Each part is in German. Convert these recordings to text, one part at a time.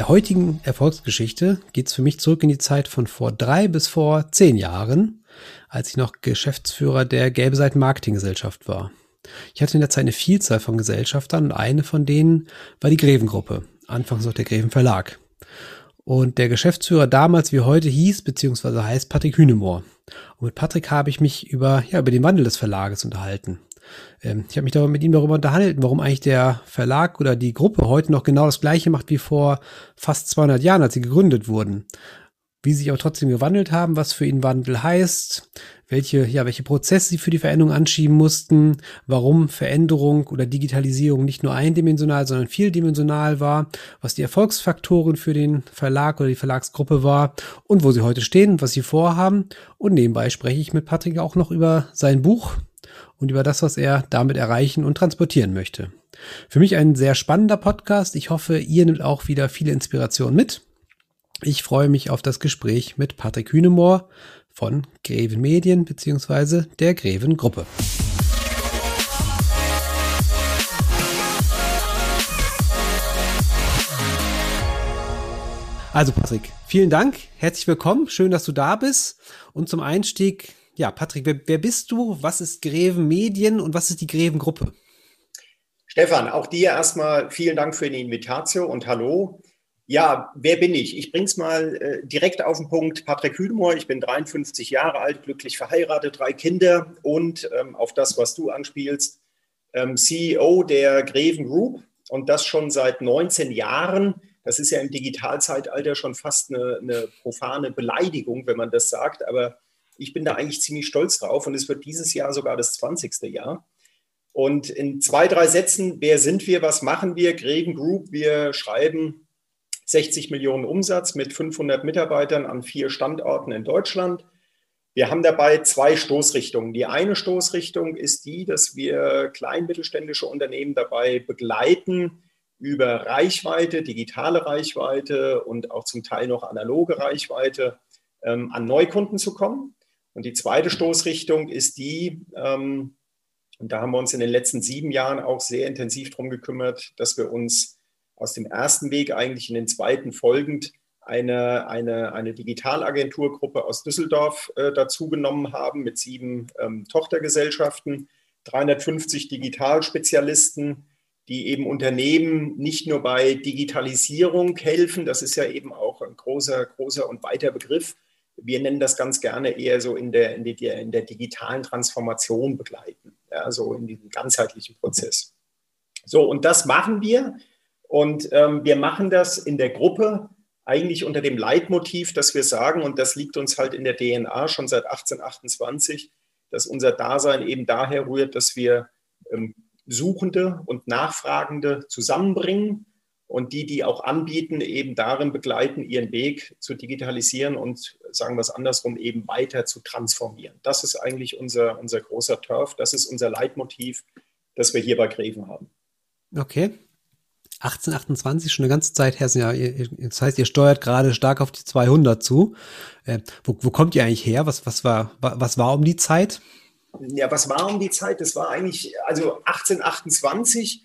der heutigen Erfolgsgeschichte geht es für mich zurück in die Zeit von vor drei bis vor zehn Jahren, als ich noch Geschäftsführer der Gelbe Seiten Marketinggesellschaft war. Ich hatte in der Zeit eine Vielzahl von Gesellschaftern und eine von denen war die Greven-Gruppe, anfangs noch der Greven Verlag. Und der Geschäftsführer damals wie heute hieß, beziehungsweise heißt Patrick Hünemoor. Und mit Patrick habe ich mich über, ja, über den Wandel des Verlages unterhalten. Ähm, ich habe mich mit ihm darüber unterhalten, warum eigentlich der Verlag oder die Gruppe heute noch genau das gleiche macht wie vor fast 200 Jahren, als sie gegründet wurden. Wie sie sich aber trotzdem gewandelt haben, was für ihn Wandel heißt, welche, ja, welche Prozesse sie für die Veränderung anschieben mussten, warum Veränderung oder Digitalisierung nicht nur eindimensional, sondern vieldimensional war, was die Erfolgsfaktoren für den Verlag oder die Verlagsgruppe war und wo sie heute stehen, was sie vorhaben. Und nebenbei spreche ich mit Patrick auch noch über sein Buch, und über das, was er damit erreichen und transportieren möchte. Für mich ein sehr spannender Podcast. Ich hoffe, ihr nehmt auch wieder viele Inspirationen mit. Ich freue mich auf das Gespräch mit Patrick Hünemoor von Greven Medien bzw. der Greven Gruppe. Also Patrick, vielen Dank, herzlich willkommen, schön, dass du da bist. Und zum Einstieg ja, Patrick, wer, wer bist du? Was ist Greven Medien und was ist die Greven Gruppe? Stefan, auch dir erstmal vielen Dank für die Invitatio und hallo. Ja, wer bin ich? Ich bringe es mal äh, direkt auf den Punkt. Patrick Hüdemoor, ich bin 53 Jahre alt, glücklich verheiratet, drei Kinder und ähm, auf das, was du anspielst, ähm, CEO der Greven Group und das schon seit 19 Jahren. Das ist ja im Digitalzeitalter schon fast eine, eine profane Beleidigung, wenn man das sagt, aber ich bin da eigentlich ziemlich stolz drauf und es wird dieses Jahr sogar das 20. Jahr. Und in zwei, drei Sätzen, wer sind wir, was machen wir? Greven Group, wir schreiben 60 Millionen Umsatz mit 500 Mitarbeitern an vier Standorten in Deutschland. Wir haben dabei zwei Stoßrichtungen. Die eine Stoßrichtung ist die, dass wir klein-mittelständische Unternehmen dabei begleiten, über Reichweite, digitale Reichweite und auch zum Teil noch analoge Reichweite ähm, an Neukunden zu kommen. Und die zweite Stoßrichtung ist die, ähm, und da haben wir uns in den letzten sieben Jahren auch sehr intensiv darum gekümmert, dass wir uns aus dem ersten Weg eigentlich in den zweiten folgend eine, eine, eine Digitalagenturgruppe aus Düsseldorf äh, dazugenommen haben mit sieben ähm, Tochtergesellschaften, 350 Digitalspezialisten, die eben Unternehmen nicht nur bei Digitalisierung helfen, das ist ja eben auch ein großer, großer und weiter Begriff, wir nennen das ganz gerne eher so in der, in der, in der digitalen Transformation begleiten, ja, so in diesem ganzheitlichen Prozess. So, und das machen wir. Und ähm, wir machen das in der Gruppe eigentlich unter dem Leitmotiv, dass wir sagen, und das liegt uns halt in der DNA schon seit 1828, dass unser Dasein eben daher rührt, dass wir ähm, Suchende und Nachfragende zusammenbringen und die, die auch anbieten, eben darin begleiten, ihren Weg zu digitalisieren und sagen wir es andersrum, eben weiter zu transformieren. Das ist eigentlich unser, unser großer Turf, das ist unser Leitmotiv, das wir hier bei Greven haben. Okay. 1828, schon eine ganze Zeit her, ja, das heißt, ihr steuert gerade stark auf die 200 zu. Äh, wo, wo kommt ihr eigentlich her? Was, was, war, was war um die Zeit? Ja, was war um die Zeit? Das war eigentlich, also 1828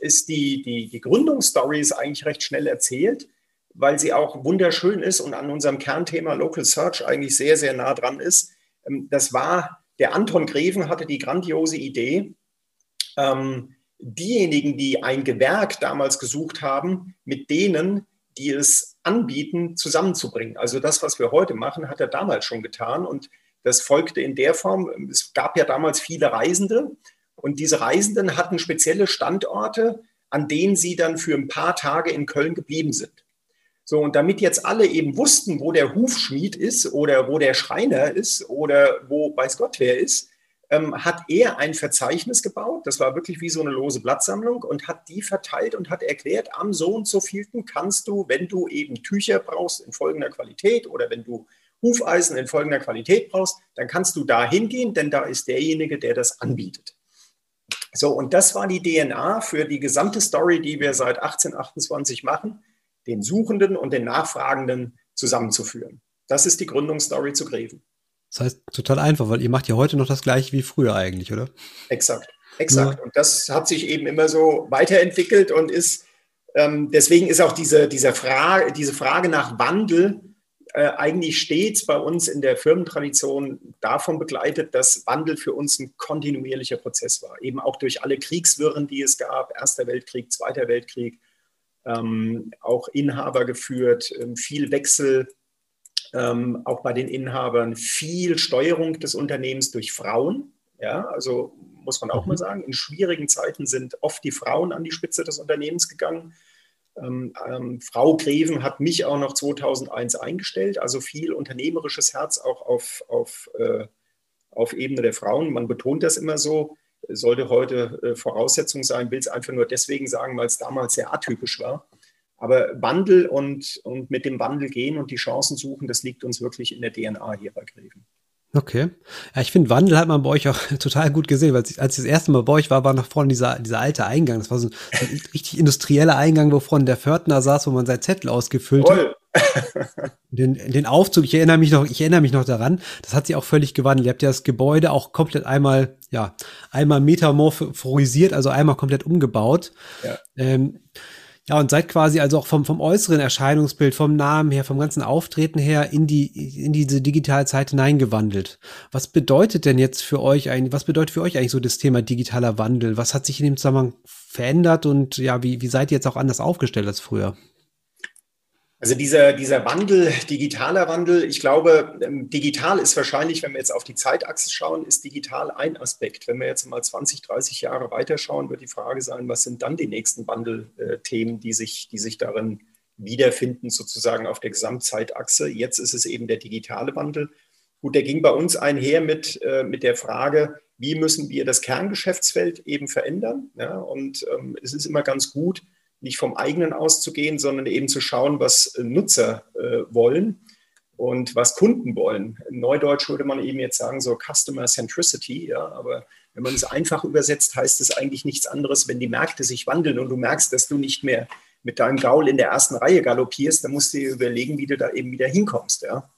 ist die, die, die Gründungsstory ist eigentlich recht schnell erzählt, weil sie auch wunderschön ist und an unserem Kernthema Local Search eigentlich sehr, sehr nah dran ist. Ähm, das war, der Anton Greven hatte die grandiose Idee, ähm, diejenigen, die ein Gewerk damals gesucht haben, mit denen, die es anbieten, zusammenzubringen. Also das, was wir heute machen, hat er damals schon getan und das folgte in der Form, es gab ja damals viele Reisende und diese Reisenden hatten spezielle Standorte, an denen sie dann für ein paar Tage in Köln geblieben sind. So, und damit jetzt alle eben wussten, wo der Hufschmied ist oder wo der Schreiner ist oder wo weiß Gott wer ist, ähm, hat er ein Verzeichnis gebaut. Das war wirklich wie so eine lose Blattsammlung und hat die verteilt und hat erklärt, am so und so vielten kannst du, wenn du eben Tücher brauchst in folgender Qualität oder wenn du Hufeisen in folgender Qualität brauchst, dann kannst du da hingehen, denn da ist derjenige, der das anbietet. So, und das war die DNA für die gesamte Story, die wir seit 1828 machen, den Suchenden und den Nachfragenden zusammenzuführen. Das ist die Gründungsstory zu Greven. Das heißt, total einfach, weil ihr macht ja heute noch das gleiche wie früher eigentlich, oder? Exakt, exakt. Ja. Und das hat sich eben immer so weiterentwickelt und ist Ähm, deswegen ist auch diese, diese, Frage, diese Frage nach Wandel äh, eigentlich stets bei uns in der Firmentradition davon begleitet, dass Wandel für uns ein kontinuierlicher Prozess war. Eben auch durch alle Kriegswirren, die es gab, Erster Weltkrieg, Zweiter Weltkrieg, ähm, auch Inhaber geführt, ähm, viel Wechsel, ähm, auch bei den Inhabern, viel Steuerung des Unternehmens durch Frauen. Ja, also muss man auch mal mhm. sagen, in schwierigen Zeiten sind oft die Frauen an die Spitze des Unternehmens gegangen. Ähm, ähm, Frau Greven hat mich auch noch 2001 eingestellt, also viel unternehmerisches Herz auch auf, auf, äh, auf Ebene der Frauen. Man betont das immer so, sollte heute äh, Voraussetzung sein, will es einfach nur deswegen sagen, weil es damals sehr atypisch war. Aber Wandel und, und mit dem Wandel gehen und die Chancen suchen, das liegt uns wirklich in der DNA hier bei Greven. Okay. Ja, ich finde, Wandel hat man bei euch auch total gut gesehen, weil als ich das erste Mal bei euch war, war nach vorne dieser, dieser alte Eingang. Das war so ein, so ein richtig industrieller Eingang, wo vorne der Pförtner saß, wo man sein Zettel ausgefüllt hat. Den, den Aufzug, ich erinnere mich noch, ich erinnere mich noch daran, das hat sich auch völlig gewandelt. Ihr habt ja das Gebäude auch komplett einmal, ja, einmal metamorphorisiert, also einmal komplett umgebaut. Ja. Ähm, ja, und seid quasi also auch vom, vom äußeren Erscheinungsbild, vom Namen her, vom ganzen Auftreten her in die, in diese digitale Zeit hineingewandelt. Was bedeutet denn jetzt für euch eigentlich, was bedeutet für euch eigentlich so das Thema digitaler Wandel? Was hat sich in dem Zusammenhang verändert und ja, wie, wie seid ihr jetzt auch anders aufgestellt als früher? Also dieser, dieser Wandel, digitaler Wandel, ich glaube, ähm, digital ist wahrscheinlich, wenn wir jetzt auf die Zeitachse schauen, ist digital ein Aspekt. Wenn wir jetzt mal 20, 30 Jahre weiterschauen, wird die Frage sein, was sind dann die nächsten Wandelthemen, die sich, die sich darin wiederfinden, sozusagen auf der Gesamtzeitachse. Jetzt ist es eben der digitale Wandel. Gut, der ging bei uns einher mit, äh, mit der Frage, wie müssen wir das Kerngeschäftsfeld eben verändern? Ja, und ähm, es ist immer ganz gut, nicht vom eigenen auszugehen, sondern eben zu schauen, was Nutzer äh, wollen und was Kunden wollen. In Neudeutsch würde man eben jetzt sagen, so Customer Centricity, ja, aber wenn man es einfach übersetzt, heißt es eigentlich nichts anderes, wenn die Märkte sich wandeln und du merkst, dass du nicht mehr mit deinem Gaul in der ersten Reihe galoppierst, dann musst du dir überlegen, wie du da eben wieder hinkommst. Ja.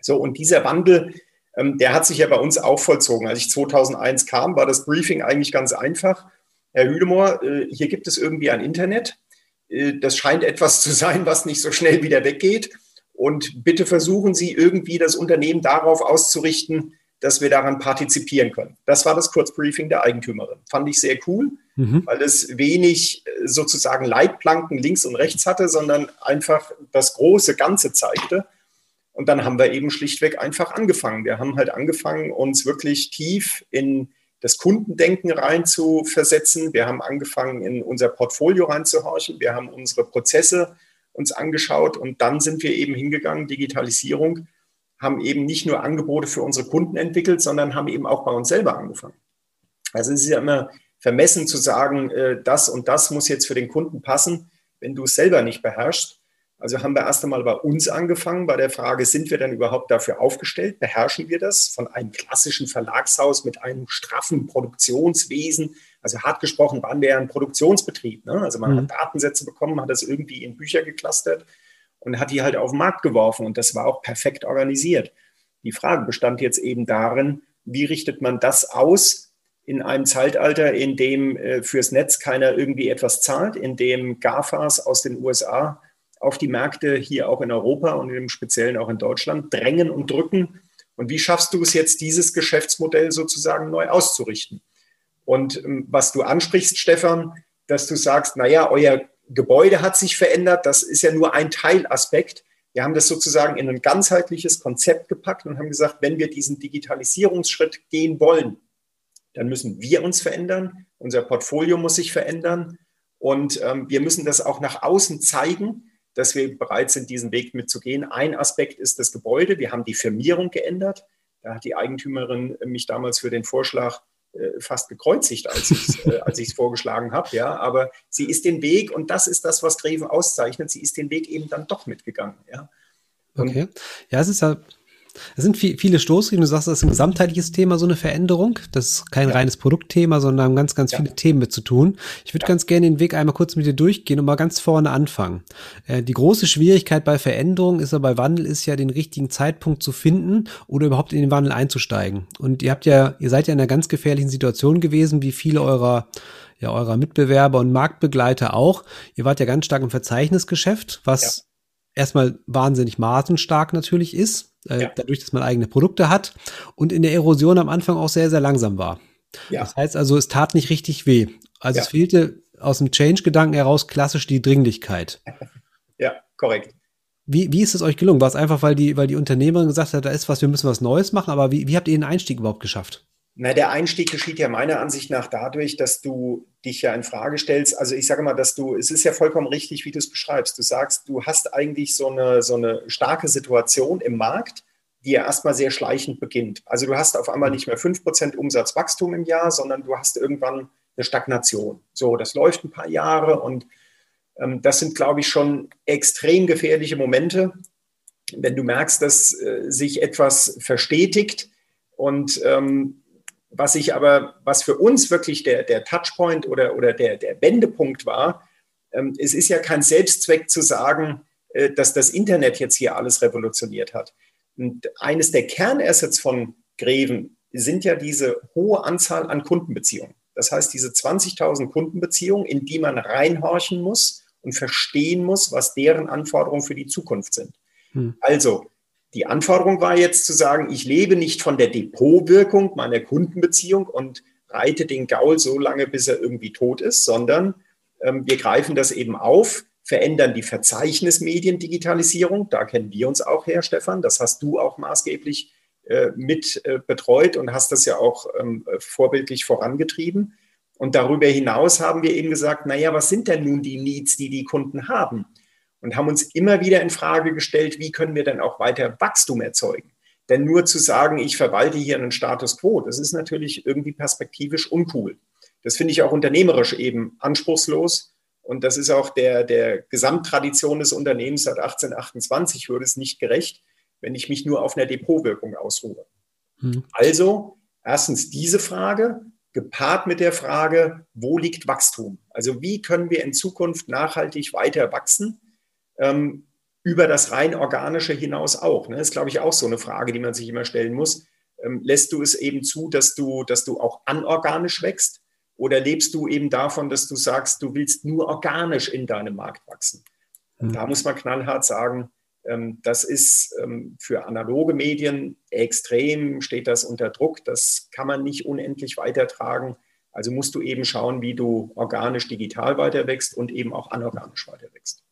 So, und dieser Wandel, ähm, der hat sich ja bei uns auch vollzogen. Als ich 2001 kam, war das Briefing eigentlich ganz einfach. Herr Hüdemoor, äh, hier gibt es irgendwie ein Internet. Äh, das scheint etwas zu sein, was nicht so schnell wieder weggeht. Und bitte versuchen Sie irgendwie das Unternehmen darauf auszurichten, dass wir daran partizipieren können. Das war das Kurzbriefing der Eigentümerin. Fand ich sehr cool, mhm. weil es wenig äh, sozusagen Leitplanken links und rechts hatte, sondern einfach das große Ganze zeigte. Und dann haben wir eben schlichtweg einfach angefangen. Wir haben halt angefangen, uns wirklich tief in das Kundendenken rein zu versetzen. Wir haben angefangen, in unser Portfolio reinzuhorchen. Wir haben unsere Prozesse uns angeschaut und dann sind wir eben hingegangen, Digitalisierung, haben eben nicht nur Angebote für unsere Kunden entwickelt, sondern haben eben auch bei uns selber angefangen. Also es ist ja immer vermessen zu sagen, äh, das und das muss jetzt für den Kunden passen, wenn du es selber nicht beherrschst. Also haben wir erst einmal bei uns angefangen, bei der Frage, sind wir denn überhaupt dafür aufgestellt? Beherrschen wir das von einem klassischen Verlagshaus mit einem straffen Produktionswesen? Also hart gesprochen waren wir ja ein Produktionsbetrieb. Ne? Also man mhm. hat Datensätze bekommen, hat das irgendwie in Bücher geklustert und hat die halt auf den Markt geworfen und das war auch perfekt organisiert. Die Frage bestand jetzt eben darin, wie richtet man das aus in einem Zeitalter, in dem äh, fürs Netz keiner irgendwie etwas zahlt, in dem GAFAs aus den USA auf die Märkte hier auch in Europa und im Speziellen auch in Deutschland drängen und drücken. Und wie schaffst du es jetzt, dieses Geschäftsmodell sozusagen neu auszurichten? Und ähm, was du ansprichst, Stefan, dass du sagst, naja, euer Gebäude hat sich verändert, das ist ja nur ein Teilaspekt. Wir haben das sozusagen in ein ganzheitliches Konzept gepackt und haben gesagt, wenn wir diesen Digitalisierungsschritt gehen wollen, dann müssen wir uns verändern, unser Portfolio muss sich verändern und ähm, wir müssen das auch nach außen zeigen, dass wir bereit sind, diesen Weg mitzugehen. Ein Aspekt ist das Gebäude. Wir haben die Firmierung geändert. Da hat die Eigentümerin mich damals für den Vorschlag äh, fast gekreuzigt, als ich es äh, vorgeschlagen habe. Ja, aber sie ist den Weg und das ist das, was Greven auszeichnet. Sie ist den Weg eben dann doch mitgegangen. Ja. okay. Ja, es ist ja es sind viel, viele Stoßrieden. Du sagst, das ist ein gesamtheitliches Thema, so eine Veränderung. Das ist kein ja. reines Produktthema, sondern haben ganz, ganz ja. viele Themen mit zu tun. Ich würde ja. ganz gerne den Weg einmal kurz mit dir durchgehen und mal ganz vorne anfangen. Äh, die große Schwierigkeit bei Veränderung ist ja bei Wandel ist ja den richtigen Zeitpunkt zu finden oder überhaupt in den Wandel einzusteigen. Und ihr habt ja, ihr seid ja in einer ganz gefährlichen Situation gewesen, wie viele eurer ja eurer Mitbewerber und Marktbegleiter auch. Ihr wart ja ganz stark im Verzeichnisgeschäft, was erstmal wahnsinnig margenstark natürlich ist, äh, ja. dadurch, dass man eigene Produkte hat und in der Erosion am Anfang auch sehr, sehr langsam war. Ja. Das heißt also, es tat nicht richtig weh. Also es fehlte aus dem Change-Gedanken heraus klassisch die Dringlichkeit. Ja, korrekt. Wie, wie ist es euch gelungen? War es einfach, weil die, weil die Unternehmerin gesagt hat, da ist was, wir müssen was Neues machen, aber wie, wie habt ihr den Einstieg überhaupt geschafft? Na, der Einstieg geschieht ja meiner Ansicht nach dadurch, dass du dich ja in Frage stellst. Also ich sage mal, dass du, es ist ja vollkommen richtig, wie du es beschreibst. Du sagst, du hast eigentlich so eine, so eine starke Situation im Markt, die ja erstmal sehr schleichend beginnt. Also du hast auf einmal nicht mehr 5% Umsatzwachstum im Jahr, sondern du hast irgendwann eine Stagnation. So, das läuft ein paar Jahre und ähm, das sind, glaube ich, schon extrem gefährliche Momente, wenn du merkst, dass äh, sich etwas verstetigt und ähm, was sich aber, was für uns wirklich der, der Touchpoint oder, oder der, der Wendepunkt war, ähm, es ist ja kein Selbstzweck zu sagen, äh, dass das Internet jetzt hier alles revolutioniert hat. Und eines der Kernassets von Greven sind ja diese hohe Anzahl an Kundenbeziehungen. Das heißt, diese 20.000 Kundenbeziehungen, in die man reinhorchen muss und verstehen muss, was deren Anforderungen für die Zukunft sind. Hm. Also, die Anforderung war jetzt zu sagen, ich lebe nicht von der Depotwirkung meiner Kundenbeziehung und reite den Gaul so lange, bis er irgendwie tot ist, sondern ähm, wir greifen das eben auf, verändern die Verzeichnismediendigitalisierung. Da kennen wir uns auch her, Stefan. Das hast du auch maßgeblich äh, mit äh, betreut und hast das ja auch ähm, vorbildlich vorangetrieben. Und darüber hinaus haben wir eben gesagt, naja, was sind denn nun die Needs, die die Kunden haben? Und haben uns immer wieder in Frage gestellt, wie können wir denn auch weiter Wachstum erzeugen? Denn nur zu sagen, ich verwalte hier einen Status quo, das ist natürlich irgendwie perspektivisch uncool. Das finde ich auch unternehmerisch eben anspruchslos. Und das ist auch der, der Gesamttradition des Unternehmens seit 1828 würde es nicht gerecht, wenn ich mich nur auf einer Depotwirkung ausruhe. Hm. Also erstens diese Frage, gepaart mit der Frage, wo liegt Wachstum? Also wie können wir in Zukunft nachhaltig weiter wachsen? Ähm, über das rein organische hinaus auch. Ne? Das ist, glaube ich, auch so eine Frage, die man sich immer stellen muss. Ähm, lässt du es eben zu, dass du, dass du auch anorganisch wächst? Oder lebst du eben davon, dass du sagst, du willst nur organisch in deinem Markt wachsen? Und hm. da muss man knallhart sagen, ähm, das ist ähm, für analoge Medien extrem, steht das unter Druck. Das kann man nicht unendlich weitertragen. Also musst du eben schauen, wie du organisch digital weiterwächst und eben auch anorganisch weiterwächst.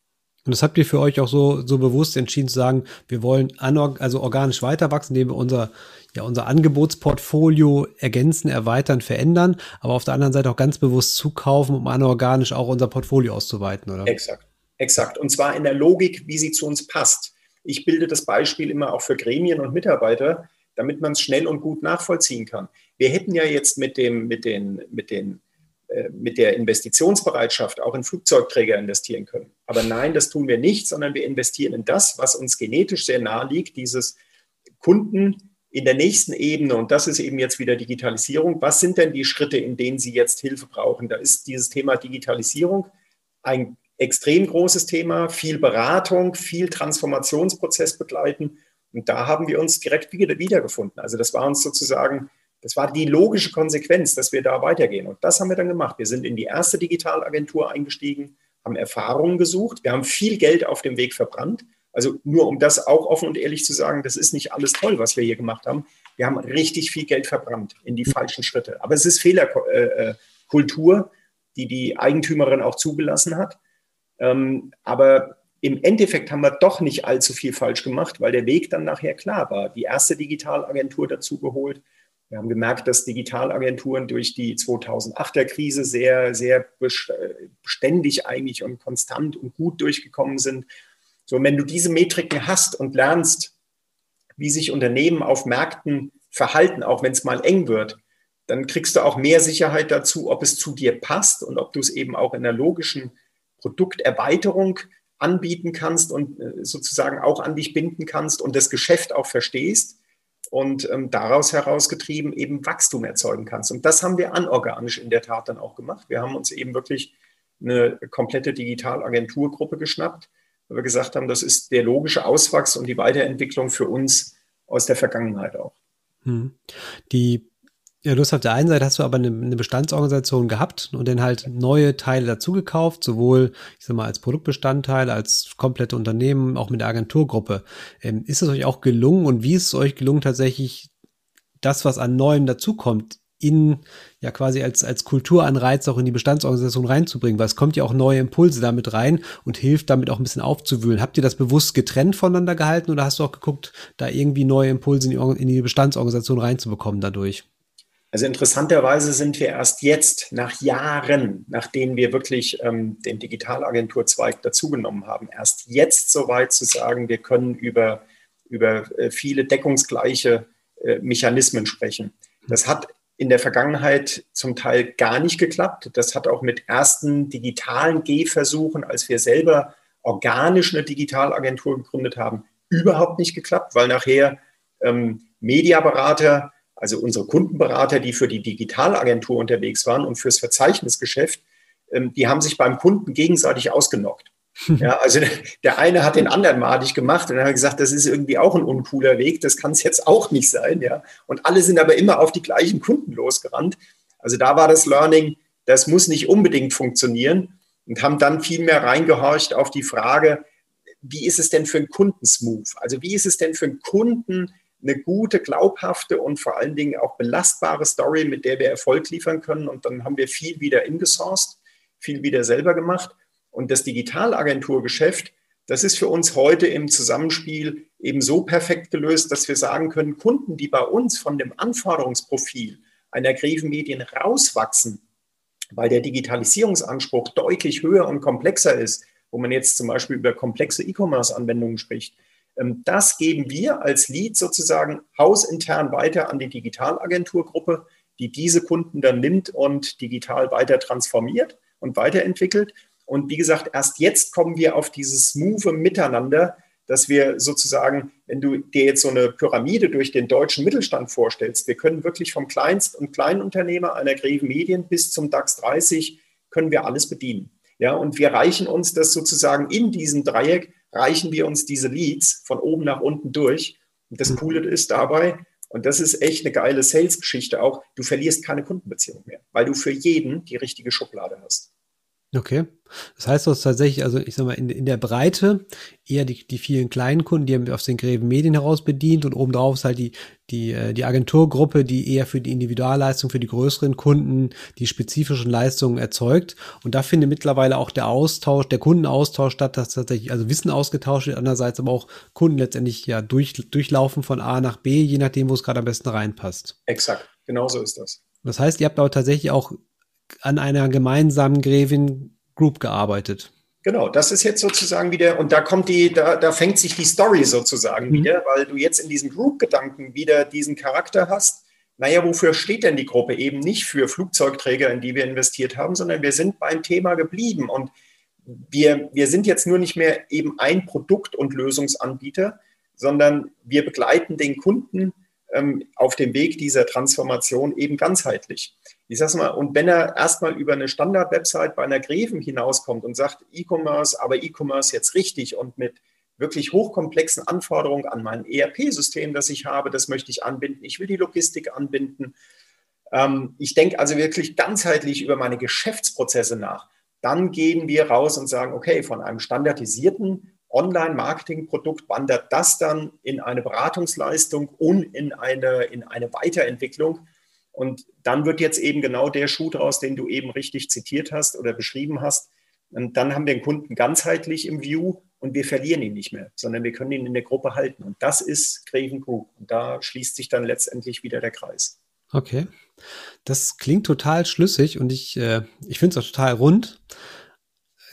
Und das habt ihr für euch auch so, so bewusst entschieden zu sagen, wir wollen also organisch weiter wachsen, indem wir unser, ja, unser Angebotsportfolio ergänzen, erweitern, verändern, aber auf der anderen Seite auch ganz bewusst zukaufen, um anorganisch auch unser Portfolio auszuweiten, oder? Exakt. Exakt. Und zwar in der Logik, wie sie zu uns passt. Ich bilde das Beispiel immer auch für Gremien und Mitarbeiter, damit man es schnell und gut nachvollziehen kann. Wir hätten ja jetzt mit, dem, mit, den, mit, den, äh, mit der Investitionsbereitschaft auch in Flugzeugträger investieren können. Aber nein, das tun wir nicht, sondern wir investieren in das, was uns genetisch sehr nahe liegt, dieses Kunden in der nächsten Ebene, und das ist eben jetzt wieder Digitalisierung, was sind denn die Schritte, in denen Sie jetzt Hilfe brauchen? Da ist dieses Thema Digitalisierung ein extrem großes Thema, viel Beratung, viel Transformationsprozess begleiten. Und da haben wir uns direkt wieder, wiedergefunden. Also das war uns sozusagen, das war die logische Konsequenz, dass wir da weitergehen. Und das haben wir dann gemacht. Wir sind in die erste Digitalagentur eingestiegen, haben Erfahrungen gesucht. Wir haben viel Geld auf dem Weg verbrannt. Also nur um das auch offen und ehrlich zu sagen, das ist nicht alles toll, was wir hier gemacht haben. Wir haben richtig viel Geld verbrannt in die falschen Schritte. Aber es ist Fehlerkultur, die die Eigentümerin auch zugelassen hat. Ähm, aber im Endeffekt haben wir doch nicht allzu viel falsch gemacht, weil der Weg dann nachher klar war. Die erste Digitalagentur dazu geholt. Wir haben gemerkt, dass Digitalagenturen durch die 2008er Krise sehr, sehr beständig eigentlich und konstant und gut durchgekommen sind. So, wenn du diese Metriken hast und lernst, wie sich Unternehmen auf Märkten verhalten, auch wenn es mal eng wird, dann kriegst du auch mehr Sicherheit dazu, ob es zu dir passt und ob du es eben auch in der logischen Produkterweiterung anbieten kannst und äh, sozusagen auch an dich binden kannst und das Geschäft auch verstehst und ähm, daraus herausgetrieben eben Wachstum erzeugen kannst. Und das haben wir anorganisch in der Tat dann auch gemacht. Wir haben uns eben wirklich eine komplette Digitalagenturgruppe geschnappt, weil wir gesagt haben, das ist der logische Auswachs und die Weiterentwicklung für uns aus der Vergangenheit auch. Hm. Die Ja, du hast auf der einen Seite hast du aber eine, Bestandsorganisation gehabt und dann halt neue Teile dazugekauft, sowohl, ich sag mal, als Produktbestandteil, als komplette Unternehmen, auch mit der Agenturgruppe. Ähm, ist es euch auch gelungen und wie ist es euch gelungen, tatsächlich das, was an Neuem dazukommt, in ja quasi als, als Kulturanreiz auch in die Bestandsorganisation reinzubringen, weil es kommt ja auch neue Impulse damit rein und hilft damit auch ein bisschen aufzuwühlen. Habt ihr das bewusst getrennt voneinander gehalten oder hast du auch geguckt, da irgendwie neue Impulse in die, in die Bestandsorganisation reinzubekommen dadurch? Also interessanterweise sind wir erst jetzt, nach Jahren, nachdem wir wirklich ähm, den Digitalagenturzweig dazugenommen haben, erst jetzt so weit zu sagen, wir können über, über äh, viele deckungsgleiche äh, Mechanismen sprechen. Das hat in der Vergangenheit zum Teil gar nicht geklappt. Das hat auch mit ersten digitalen Gehversuchen, als wir selber organisch eine Digitalagentur gegründet haben, überhaupt nicht geklappt, weil nachher ähm, Mediaberater also unsere Kundenberater, die für die Digitalagentur unterwegs waren und fürs Verzeichnisgeschäft, ähm, die haben sich beim Kunden gegenseitig ausgenockt. Ja, also der eine hat den anderen madig gemacht und dann hat gesagt, das ist irgendwie auch ein uncooler Weg, das kann es jetzt auch nicht sein, ja. Und alle sind aber immer auf die gleichen Kunden losgerannt. Also da war das Learning, das muss nicht unbedingt funktionieren und haben dann viel mehr reingehorcht auf die Frage, wie ist es denn für einen Kundensmooth? Also wie ist es denn für einen Kunden, eine gute, glaubhafte und vor allen Dingen auch belastbare Story, mit der wir Erfolg liefern können. Und dann haben wir viel wieder ingesourced, viel wieder selber gemacht. Und das Digitalagenturgeschäft, das ist für uns heute im Zusammenspiel eben so perfekt gelöst, dass wir sagen können, Kunden, die bei uns von dem Anforderungsprofil einer Greven Medien rauswachsen, weil der Digitalisierungsanspruch deutlich höher und komplexer ist, wo man jetzt zum Beispiel über komplexe E-Commerce-Anwendungen spricht, das geben wir als Lead sozusagen hausintern weiter an die Digitalagenturgruppe, die diese Kunden dann nimmt und digital weiter transformiert und weiterentwickelt. Und wie gesagt, erst jetzt kommen wir auf dieses smooth Miteinander, dass wir sozusagen, wenn du dir jetzt so eine Pyramide durch den deutschen Mittelstand vorstellst, wir können wirklich vom Kleinst- und Kleinunternehmer einer Greven Medien bis zum DAX 30 können wir alles bedienen. Ja, und wir reichen uns das sozusagen in diesem Dreieck reichen wir uns diese Leads von oben nach unten durch. Und das mhm. Coole ist dabei, und das ist echt eine geile Sales-Geschichte auch, du verlierst keine Kundenbeziehung mehr, weil du für jeden die richtige Schublade hast. Okay. Das heißt, du hast tatsächlich, also ich sag mal, in, in der Breite eher die, die vielen kleinen Kunden, die haben aus den Gräben Medien heraus bedient und obendrauf ist halt die, die, äh, die Agenturgruppe, die eher für die Individualleistung, für die größeren Kunden die spezifischen Leistungen erzeugt. Und da findet mittlerweile auch der Austausch, der Kundenaustausch statt, dass tatsächlich also Wissen ausgetauscht wird, andererseits aber auch Kunden letztendlich ja durch, durchlaufen von A nach B, je nachdem, wo es gerade am besten reinpasst. Exakt, genau so ist das. Das heißt, ihr habt aber tatsächlich auch an einer gemeinsamen Grävin Group gearbeitet. Genau, das ist jetzt sozusagen wieder, und da kommt die, da, da fängt sich die Story sozusagen mhm. wieder, weil du jetzt in diesem Group-Gedanken wieder diesen Charakter hast. Naja, wofür steht denn die Gruppe? Eben nicht für Flugzeugträger, in die wir investiert haben, sondern wir sind beim Thema geblieben. Und wir, wir sind jetzt nur nicht mehr eben ein Produkt- und Lösungsanbieter, sondern wir begleiten den Kunden ähm, auf dem Weg dieser Transformation eben ganzheitlich. Ich sag's mal, und wenn er erstmal über eine Standard-Website bei einer Greven hinauskommt und sagt, E-Commerce, aber E-Commerce jetzt richtig und mit wirklich hochkomplexen Anforderungen an mein ERP-System, das ich habe, das möchte ich anbinden. Ich will die Logistik anbinden. Ähm, ich denke also wirklich ganzheitlich über meine Geschäftsprozesse nach. Dann gehen wir raus und sagen, okay, von einem standardisierten Online-Marketing-Produkt wandert das dann in eine Beratungsleistung und in eine, in eine Weiterentwicklung. Und dann wird jetzt eben genau der Schuh draus, den du eben richtig zitiert hast oder beschrieben hast. Und dann haben wir den Kunden ganzheitlich im View und wir verlieren ihn nicht mehr, sondern wir können ihn in der Gruppe halten. Und das ist Craven Group. Und da schließt sich dann letztendlich wieder der Kreis. Okay. Das klingt total schlüssig und ich, äh, ich finde es auch total rund.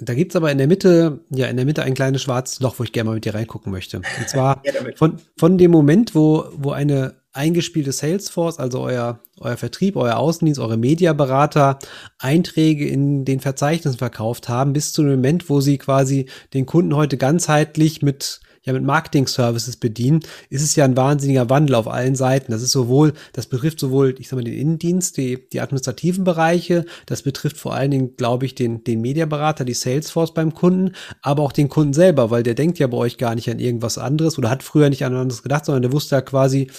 Da gibt's aber in der Mitte, ja, in der Mitte ein kleines schwarzes Loch, wo ich gerne mal mit dir reingucken möchte. Und zwar ja, von, von dem Moment, wo, wo eine eingespielte Salesforce, also euer, euer Vertrieb, euer Außendienst, eure Mediaberater Einträge in den Verzeichnissen verkauft haben, bis zu dem Moment, wo sie quasi den Kunden heute ganzheitlich mit ja mit Marketing-Services bedienen, ist es ja ein wahnsinniger Wandel auf allen Seiten. Das ist sowohl, das betrifft sowohl, ich sag mal, den Innendienst, die, die administrativen Bereiche, das betrifft vor allen Dingen, glaube ich, den, den Mediaberater, die Salesforce beim Kunden, aber auch den Kunden selber, weil der denkt ja bei euch gar nicht an irgendwas anderes oder hat früher nicht an anderes gedacht, sondern der wusste ja quasi,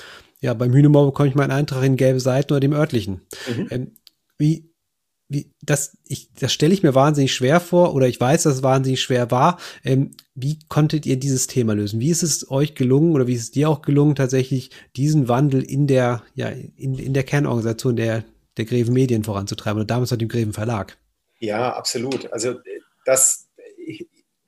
Ja, beim Hühnemau bekomme ich meinen Eintrag in gelbe Seiten oder dem örtlichen. Mhm. Ähm, wie, wie, das, ich, das stelle ich mir wahnsinnig schwer vor oder ich weiß, dass es wahnsinnig schwer war. Ähm, wie konntet ihr dieses Thema lösen? Wie ist es euch gelungen oder wie ist es dir auch gelungen, tatsächlich diesen Wandel in der, ja, in, in der Kernorganisation der, der Greven Medien voranzutreiben oder damals mit dem Greven Verlag? Ja, absolut. Also das,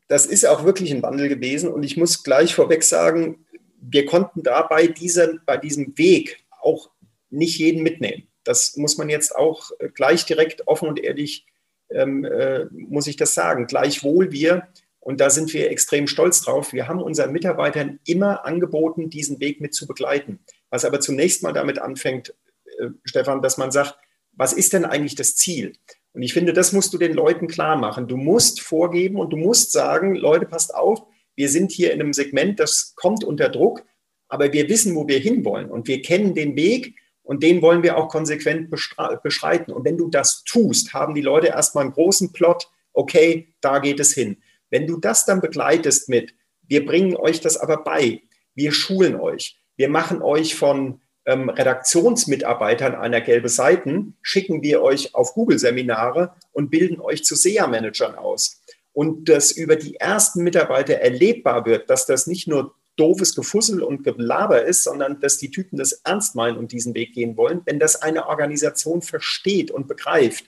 das ist auch wirklich ein Wandel gewesen und ich muss gleich vorweg sagen, wir konnten da bei, dieser, bei diesem Weg auch nicht jeden mitnehmen. Das muss man jetzt auch äh, gleich direkt offen und ehrlich, ähm, äh, muss ich das sagen. Gleichwohl wir, und da sind wir extrem stolz drauf, wir haben unseren Mitarbeitern immer angeboten, diesen Weg mit zu begleiten. Was aber zunächst mal damit anfängt, äh, Stefan, dass man sagt, was ist denn eigentlich das Ziel? Und ich finde, das musst du den Leuten klar machen. Du musst vorgeben und du musst sagen, Leute, passt auf, wir sind hier in einem Segment, das kommt unter Druck, aber wir wissen, wo wir hinwollen und wir kennen den Weg und den wollen wir auch konsequent beschreiten. Und wenn du das tust, haben die Leute erstmal einen großen Plot, okay, da geht es hin. Wenn du das dann begleitest mit, wir bringen euch das aber bei, wir schulen euch, wir machen euch von ähm, Redaktionsmitarbeitern einer gelbe Seiten, schicken wir euch auf Google-Seminare und bilden euch zu SEA-Managern aus. Und das über die ersten Mitarbeiter erlebbar wird, dass das nicht nur doofes Gefussel und Gelaber ist, sondern dass die Typen das ernst meinen und diesen Weg gehen wollen. Wenn das eine Organisation versteht und begreift,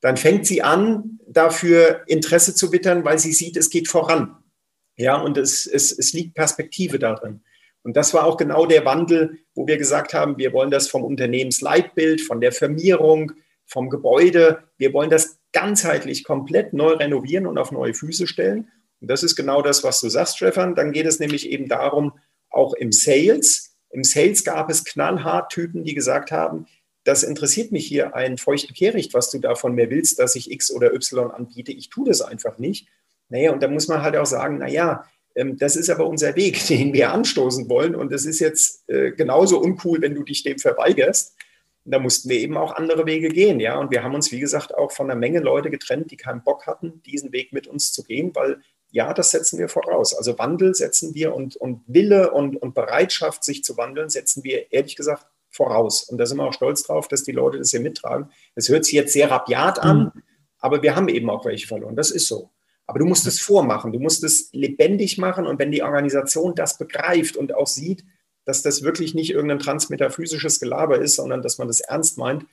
dann fängt sie an, dafür Interesse zu wittern, weil sie sieht, es geht voran. Ja, und es, es, es liegt Perspektive darin. Und das war auch genau der Wandel, wo wir gesagt haben, wir wollen das vom Unternehmensleitbild, von der Firmierung, vom Gebäude, wir wollen das ganzheitlich komplett neu renovieren und auf neue Füße stellen. Und das ist genau das, was du sagst, Stefan. Dann geht es nämlich eben darum, auch im Sales. Im Sales gab es knallhart Typen, die gesagt haben, das interessiert mich hier ein feuchten Kehricht, was du davon mehr willst, dass ich X oder Y anbiete. Ich tue das einfach nicht. Naja, und da muss man halt auch sagen, naja, ähm, das ist aber unser Weg, den wir anstoßen wollen. Und es ist jetzt äh, genauso uncool, wenn du dich dem verweigerst. da mussten wir eben auch andere Wege gehen, ja. Und wir haben uns, wie gesagt, auch von einer Menge Leute getrennt, die keinen Bock hatten, diesen Weg mit uns zu gehen, weil ja, das setzen wir voraus. Also Wandel setzen wir und, und Wille und, und Bereitschaft, sich zu wandeln, setzen wir ehrlich gesagt voraus. Und da sind wir auch stolz drauf, dass die Leute das hier mittragen. Das hört sich jetzt sehr rabiat an, mhm. aber wir haben eben auch welche verloren. Das ist so. Aber du musst es vormachen, du musst es lebendig machen und wenn die Organisation das begreift und auch sieht, dass das wirklich nicht irgendein transmetaphysisches Gelaber ist, sondern dass man das ernst meint,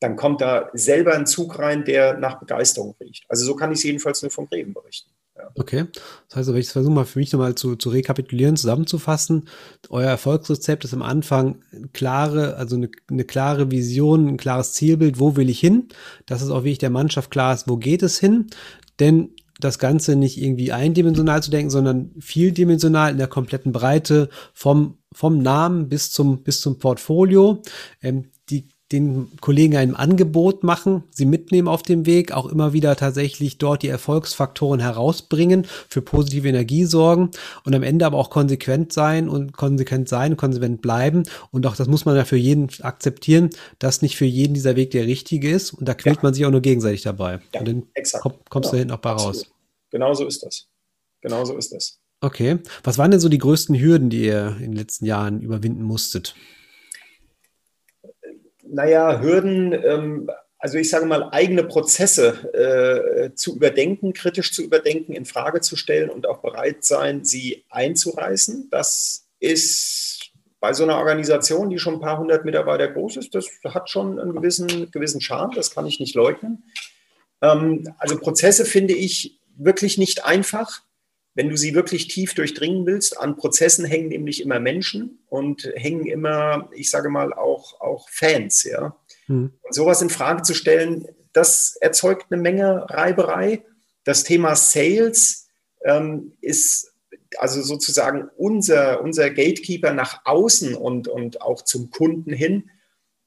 dann kommt da selber ein Zug rein, der nach Begeisterung riecht. Also so kann ich es jedenfalls nur vom Breven berichten. Okay. Das heißt, aber ich versuche mal für mich nochmal zu, zu rekapitulieren, zusammenzufassen. Euer Erfolgsrezept ist am Anfang klare, also eine, eine klare Vision, ein klares Zielbild, wo will ich hin? Das ist auch wichtig der Mannschaft klar ist, wo geht es hin? Denn das Ganze nicht irgendwie eindimensional zu denken, sondern vieldimensional in der kompletten Breite vom, vom Namen bis zum, bis zum Portfolio. Ähm, den Kollegen ein Angebot machen, sie mitnehmen auf dem Weg, auch immer wieder tatsächlich dort die Erfolgsfaktoren herausbringen, für positive Energie sorgen und am Ende aber auch konsequent sein und konsequent sein, konsequent bleiben. Und auch das muss man ja für jeden akzeptieren, dass nicht für jeden dieser Weg der richtige ist. Und da quält ja. man sich auch nur gegenseitig dabei. Ja, und dann exakt. komm, kommst genau. du hinten auch bei raus. Genau so ist das. Genau so ist das. Okay. Was waren denn so die größten Hürden, die ihr in den letzten Jahren überwinden musstet? Naja, Hürden, ähm, also ich sage mal, eigene Prozesse äh, zu überdenken, kritisch zu überdenken, in Frage zu stellen und auch bereit sein, sie einzureißen. Das ist bei so einer Organisation, die schon ein paar hundert Mitarbeiter groß ist, das hat schon einen gewissen, gewissen Charme, das kann ich nicht leugnen. Ähm, also Prozesse finde ich wirklich nicht einfach wenn du sie wirklich tief durchdringen willst, an Prozessen hängen nämlich immer Menschen und hängen immer, ich sage mal, auch, auch Fans, ja. Mhm. Und sowas in Frage zu stellen, das erzeugt eine Menge Reiberei. Das Thema Sales ähm, ist also sozusagen unser, unser Gatekeeper nach außen und, und auch zum Kunden hin,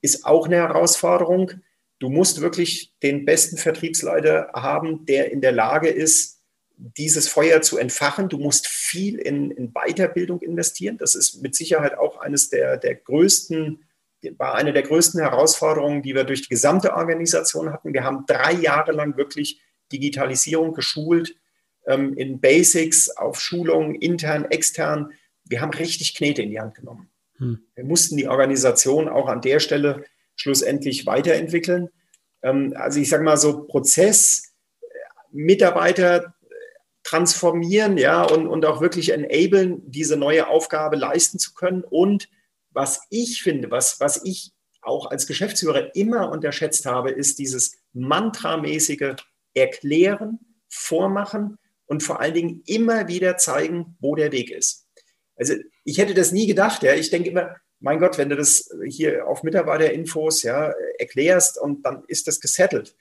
ist auch eine Herausforderung. Du musst wirklich den besten Vertriebsleiter haben, der in der Lage ist, dieses Feuer zu entfachen. Du musst viel in, in, Weiterbildung investieren. Das ist mit Sicherheit auch eines der, der größten, war eine der größten Herausforderungen, die wir durch die gesamte Organisation hatten. Wir haben drei Jahre lang wirklich Digitalisierung geschult, ähm, in Basics, auf Schulungen, intern, extern. Wir haben richtig Knete in die Hand genommen. Hm. Wir mussten die Organisation auch an der Stelle schlussendlich weiterentwickeln. Ähm, also ich sage mal so Prozess, äh, Mitarbeiter transformieren, ja, und, und auch wirklich enablen, diese neue Aufgabe leisten zu können. Und was ich finde, was, was ich auch als Geschäftsführer immer unterschätzt habe, ist dieses mantramäßige Erklären, Vormachen und vor allen Dingen immer wieder zeigen, wo der Weg ist. Also ich hätte das nie gedacht. Ja. Ich denke immer, mein Gott, wenn du das hier auf Mitarbeiterinfos ja, erklärst und dann ist das gesettelt.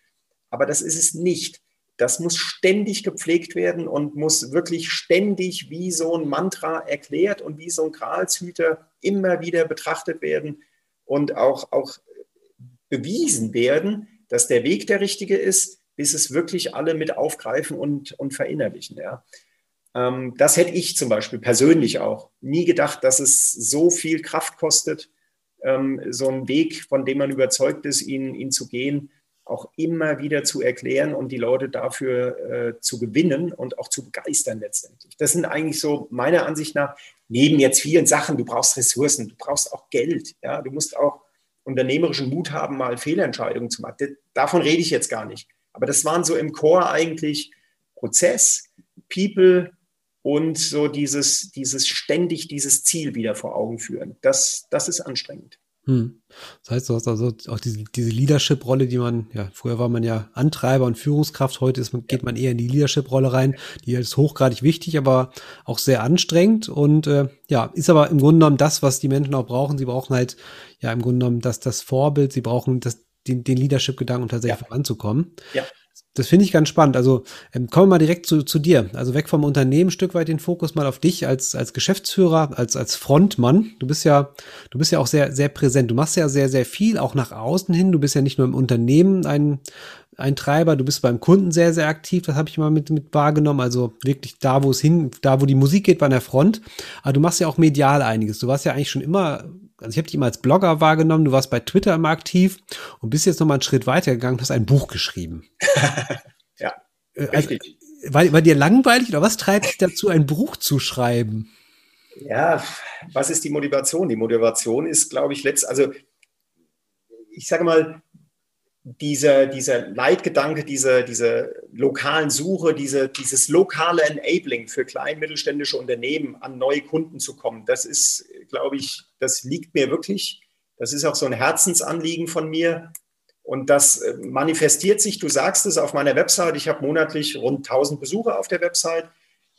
Aber das ist es nicht. Das muss ständig gepflegt werden und muss wirklich ständig wie so ein Mantra erklärt und wie so ein Gralshüter immer wieder betrachtet werden und auch, auch bewiesen werden, dass der Weg der richtige ist, bis es wirklich alle mit aufgreifen und, und verinnerlichen. Ja. Ähm, das hätte ich zum Beispiel persönlich auch nie gedacht, dass es so viel Kraft kostet, ähm, so einen Weg, von dem man überzeugt ist, ihn, ihn zu gehen, auch immer wieder zu erklären und die Leute dafür äh, zu gewinnen und auch zu begeistern letztendlich. Das sind eigentlich so meiner Ansicht nach, neben jetzt vielen Sachen, du brauchst Ressourcen, du brauchst auch Geld, ja, du musst auch unternehmerischen Mut haben, mal Fehlentscheidungen zu machen. Davon rede ich jetzt gar nicht. Aber das waren so im Chor eigentlich Prozess, People und so dieses, dieses ständig dieses Ziel wieder vor Augen führen. Das, das ist anstrengend. Hm. Das heißt, du hast also auch diese, diese Leadership-Rolle, die man, ja, früher war man ja Antreiber und Führungskraft, heute ist man, geht man eher in die Leadership-Rolle rein. Die ist hochgradig wichtig, aber auch sehr anstrengend und äh, ja, ist aber im Grunde genommen das, was die Menschen auch brauchen. Sie brauchen halt, ja, im Grunde genommen das, das Vorbild, sie brauchen das, den, den Leadership-Gedanken, um tatsächlich ja. voranzukommen. Ja. Das finde ich ganz spannend. Also ähm, kommen wir mal direkt zu, zu dir. Also weg vom Unternehmen, Stück weit den Fokus mal auf dich als, als Geschäftsführer, als, als Frontmann. Du bist ja, du bist ja auch sehr, sehr präsent. Du machst ja sehr, sehr viel, auch nach außen hin. Du bist ja nicht nur im Unternehmen ein, ein Treiber, du bist beim Kunden sehr, sehr aktiv, das habe ich mal mit, mit wahrgenommen. Also wirklich da, wo es hin, da, wo die Musik geht, bei der Front. Aber du machst ja auch medial einiges. Du warst ja eigentlich schon immer also ich habe dich immer als Blogger wahrgenommen, du warst bei Twitter immer aktiv und bist jetzt noch mal einen Schritt weiter gegangen, hast ein Buch geschrieben. ja. Äh, also, war, war dir langweilig oder was treibt dich dazu, ein Buch zu schreiben? Ja, was ist die Motivation? Die Motivation ist, glaube ich, letzt, also ich sage mal, dieser, dieser Leitgedanke, diese, diese lokalen Suche, diese, dieses lokale Enabling für klein mittelständische Unternehmen an neue Kunden zu kommen, das ist, glaube ich, das liegt mir wirklich. Das ist auch so ein Herzensanliegen von mir. Und das äh, manifestiert sich, du sagst es auf meiner Website, ich habe monatlich rund 1000 Besucher auf der Website.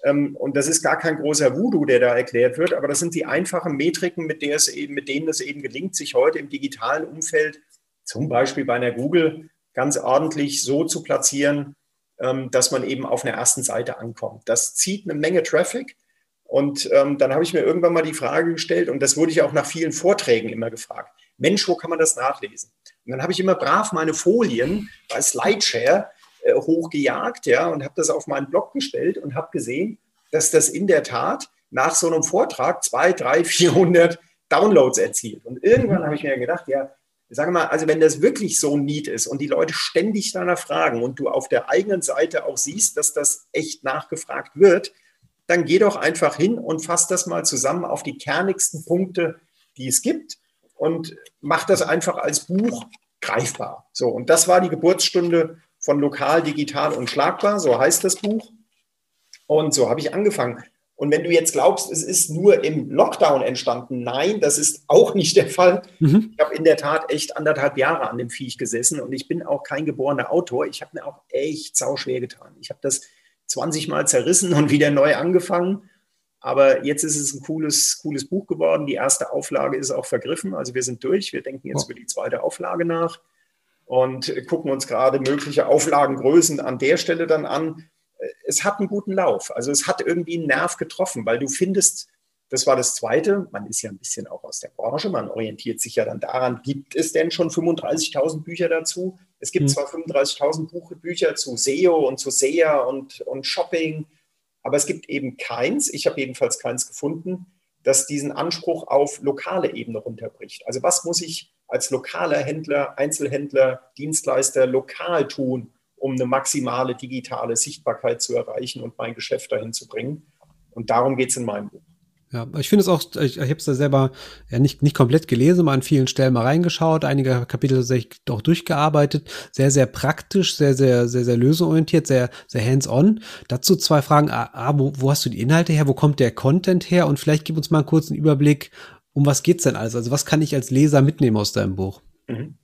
Ähm, und das ist gar kein großer Voodoo, der da erklärt wird, aber das sind die einfachen Metriken, mit, der es eben, mit denen es eben gelingt, sich heute im digitalen Umfeld zum Beispiel bei einer Google ganz ordentlich so zu platzieren, ähm, dass man eben auf einer ersten Seite ankommt. Das zieht eine Menge Traffic. Und ähm, dann habe ich mir irgendwann mal die Frage gestellt, und das wurde ich auch nach vielen Vorträgen immer gefragt, Mensch, wo kann man das nachlesen? Und dann habe ich immer brav meine Folien bei Slideshare äh, hochgejagt ja, und habe das auf meinen Blog gestellt und habe gesehen, dass das in der Tat nach so einem Vortrag zwei, drei, 400 Downloads erzielt. Und irgendwann habe ich mir gedacht, ja, sage mal, also wenn das wirklich so Need ist und die Leute ständig danach fragen und du auf der eigenen Seite auch siehst, dass das echt nachgefragt wird, dann geh doch einfach hin und fass das mal zusammen auf die kernigsten Punkte, die es gibt und mach das einfach als Buch greifbar. So, und das war die Geburtsstunde von Lokal, Digital und Schlagbar, so heißt das Buch. Und so habe ich angefangen. Und wenn du jetzt glaubst, es ist nur im Lockdown entstanden, nein, das ist auch nicht der Fall. Mhm. Ich habe in der Tat echt anderthalb Jahre an dem Viech gesessen und ich bin auch kein geborener Autor. Ich habe mir auch echt sauschwer getan. Ich habe das 20 Mal zerrissen und wieder neu angefangen. Aber jetzt ist es ein cooles, cooles Buch geworden. Die erste Auflage ist auch vergriffen. Also wir sind durch. Wir denken jetzt über die zweite Auflage nach und gucken uns gerade mögliche Auflagengrößen an der Stelle dann an es hat einen guten Lauf. Also es hat irgendwie einen Nerv getroffen, weil du findest, das war das Zweite, man ist ja ein bisschen auch aus der Branche, man orientiert sich ja dann daran, gibt es denn schon 35.000 Bücher dazu? Es gibt mhm. zwar 35.000 Bücher zu SEO und zu SEA und, und Shopping, aber es gibt eben keins, ich habe jedenfalls keins gefunden, das diesen Anspruch auf lokale Ebene runterbricht. Also was muss ich als lokaler Händler, Einzelhändler, Dienstleister lokal tun, um eine maximale digitale Sichtbarkeit zu erreichen und mein Geschäft dahin zu bringen. Und darum geht es in meinem Buch. Ja, ich finde es auch, ich, ich habe es da selber ja nicht, nicht komplett gelesen, mal an vielen Stellen mal reingeschaut, einige Kapitel tatsächlich auch durchgearbeitet, sehr, sehr praktisch, sehr, sehr, sehr, sehr lösungsorientiert, sehr, sehr hands-on. Dazu zwei Fragen. A, wo, wo hast du die Inhalte her? Wo kommt der Content her? Und vielleicht gib uns mal einen kurzen Überblick, um was geht's denn alles? Also was kann ich als Leser mitnehmen aus deinem Buch? Mhm.